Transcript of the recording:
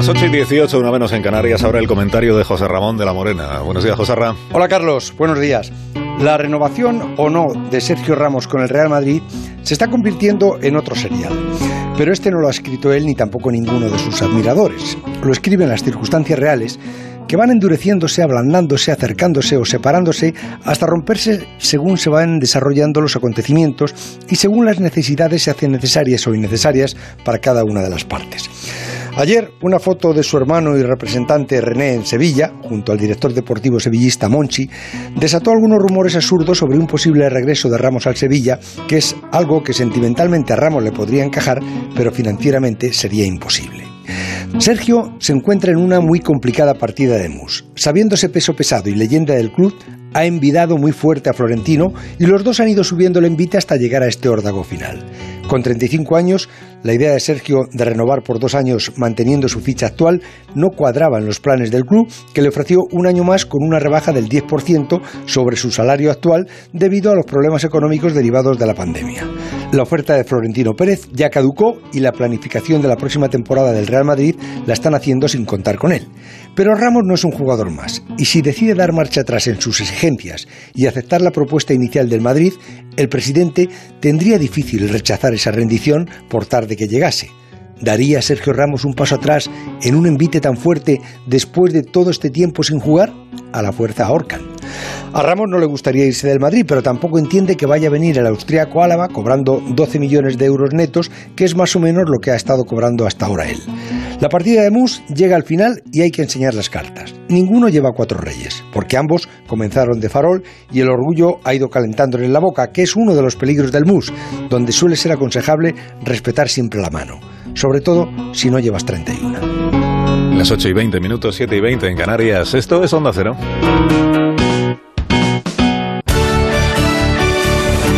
Las 8 y 18, una menos en Canarias, ahora el comentario de José Ramón de la Morena. Buenos días, José Ramón. Hola, Carlos. Buenos días. La renovación o no de Sergio Ramos con el Real Madrid se está convirtiendo en otro serial. Pero este no lo ha escrito él ni tampoco ninguno de sus admiradores. Lo escriben las circunstancias reales que van endureciéndose, ablandándose, acercándose o separándose hasta romperse según se van desarrollando los acontecimientos y según las necesidades se hacen necesarias o innecesarias para cada una de las partes. Ayer, una foto de su hermano y representante René en Sevilla, junto al director deportivo sevillista Monchi, desató algunos rumores absurdos sobre un posible regreso de Ramos al Sevilla, que es algo que sentimentalmente a Ramos le podría encajar, pero financieramente sería imposible. Sergio se encuentra en una muy complicada partida de mus. Sabiéndose peso pesado y leyenda del club, ha envidado muy fuerte a Florentino y los dos han ido subiendo el envite hasta llegar a este órdago final. Con 35 años, la idea de Sergio de renovar por dos años manteniendo su ficha actual no cuadraba en los planes del club, que le ofreció un año más con una rebaja del 10% sobre su salario actual debido a los problemas económicos derivados de la pandemia. La oferta de Florentino Pérez ya caducó y la planificación de la próxima temporada del Real Madrid la están haciendo sin contar con él. Pero Ramos no es un jugador más, y si decide dar marcha atrás en sus exigencias y aceptar la propuesta inicial del Madrid, el presidente tendría difícil rechazar esa rendición por tarde que llegase. ¿Daría Sergio Ramos un paso atrás en un envite tan fuerte después de todo este tiempo sin jugar? A la fuerza ahorcan. A Ramos no le gustaría irse del Madrid, pero tampoco entiende que vaya a venir el austriaco Álava cobrando 12 millones de euros netos, que es más o menos lo que ha estado cobrando hasta ahora él. La partida de Mus llega al final y hay que enseñar las cartas. Ninguno lleva cuatro reyes, porque ambos comenzaron de farol y el orgullo ha ido calentándole la boca, que es uno de los peligros del Mus, donde suele ser aconsejable respetar siempre la mano, sobre todo si no llevas 31. Las 8 y 20 minutos, 7 y 20 en Canarias. Esto es Onda Cero.